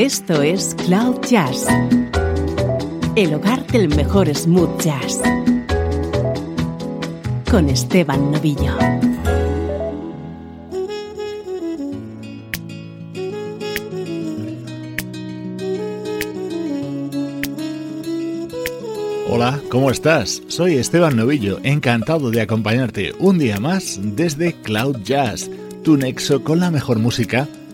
Esto es Cloud Jazz, el hogar del mejor smooth jazz, con Esteban Novillo. Hola, ¿cómo estás? Soy Esteban Novillo, encantado de acompañarte un día más desde Cloud Jazz, tu nexo con la mejor música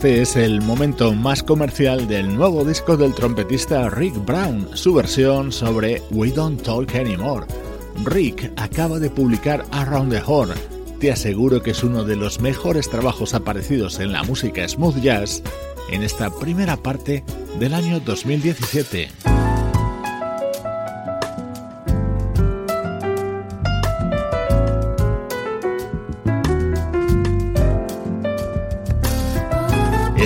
Este es el momento más comercial del nuevo disco del trompetista Rick Brown, su versión sobre We Don't Talk Anymore. Rick acaba de publicar Around the Horn. Te aseguro que es uno de los mejores trabajos aparecidos en la música smooth jazz en esta primera parte del año 2017.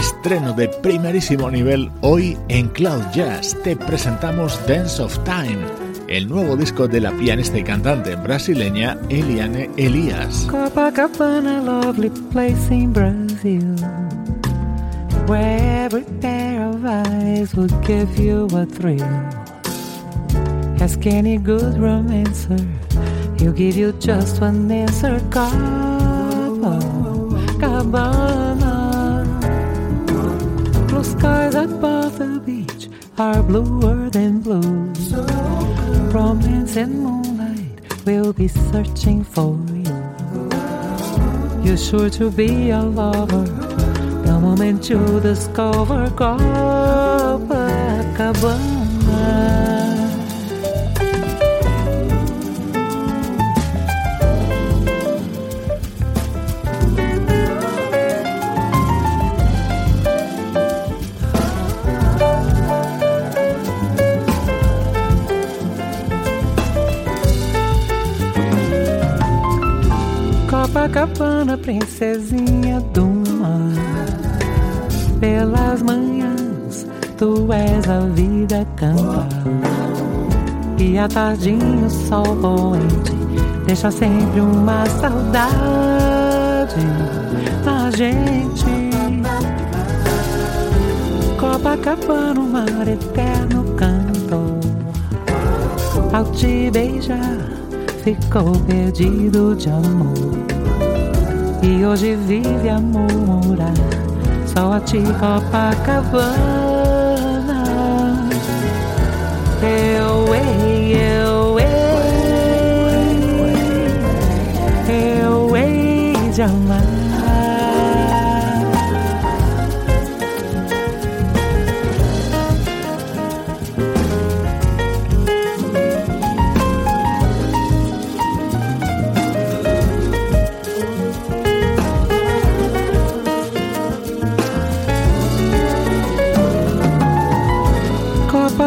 Estreno de primerísimo nivel hoy en Cloud Jazz. Te presentamos Dance of Time, el nuevo disco de la pianista y cantante brasileña Eliane Elias. Copacabana, lovely place in Brazil, where every pair of eyes will give you a thrill. Ask any good romancer, he'll give you just one answer. Copacabana. Skies above the beach are bluer than blue. Romance and moonlight will be searching for you. You're sure to be a lover the moment you discover Copacabana. Copacabana, princesinha do mar. Pelas manhãs, tu és a vida cantar. E à tardinha o sol poente deixa sempre uma saudade na gente. Copacabana, o mar eterno canto. Ao te beijar, ficou perdido de amor. E hoje vive a murmurar Só a ti Copacabana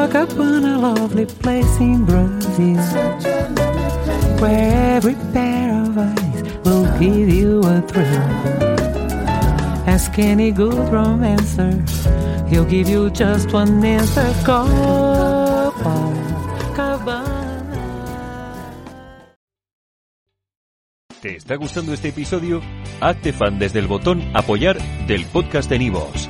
Copacabana, lovely place in Brazil, where every pair of eyes will give you a thrill. Ask any good romancer, he'll give you just one answer. Copacabana. ¿Te está gustando este episodio? Hazte fan desde el botón Apoyar del podcast de Nivos.